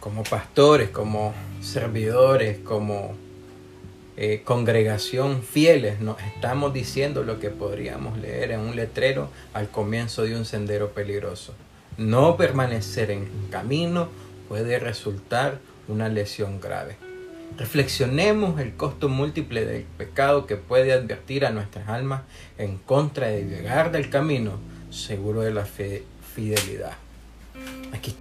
como pastores, como servidores, como eh, congregación fieles, nos estamos diciendo lo que podríamos leer en un letrero al comienzo de un sendero peligroso. No permanecer en camino puede resultar una lesión grave. Reflexionemos el costo múltiple del pecado que puede advertir a nuestras almas en contra de llegar del camino seguro de la fidelidad. Aquí